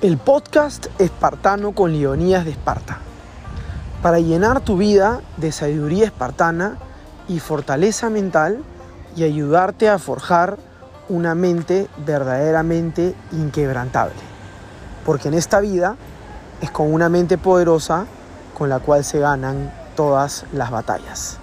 el podcast espartano con Leonías de Esparta, para llenar tu vida de sabiduría espartana y fortaleza mental y ayudarte a forjar una mente verdaderamente inquebrantable. Porque en esta vida es con una mente poderosa con la cual se ganan todas las batallas.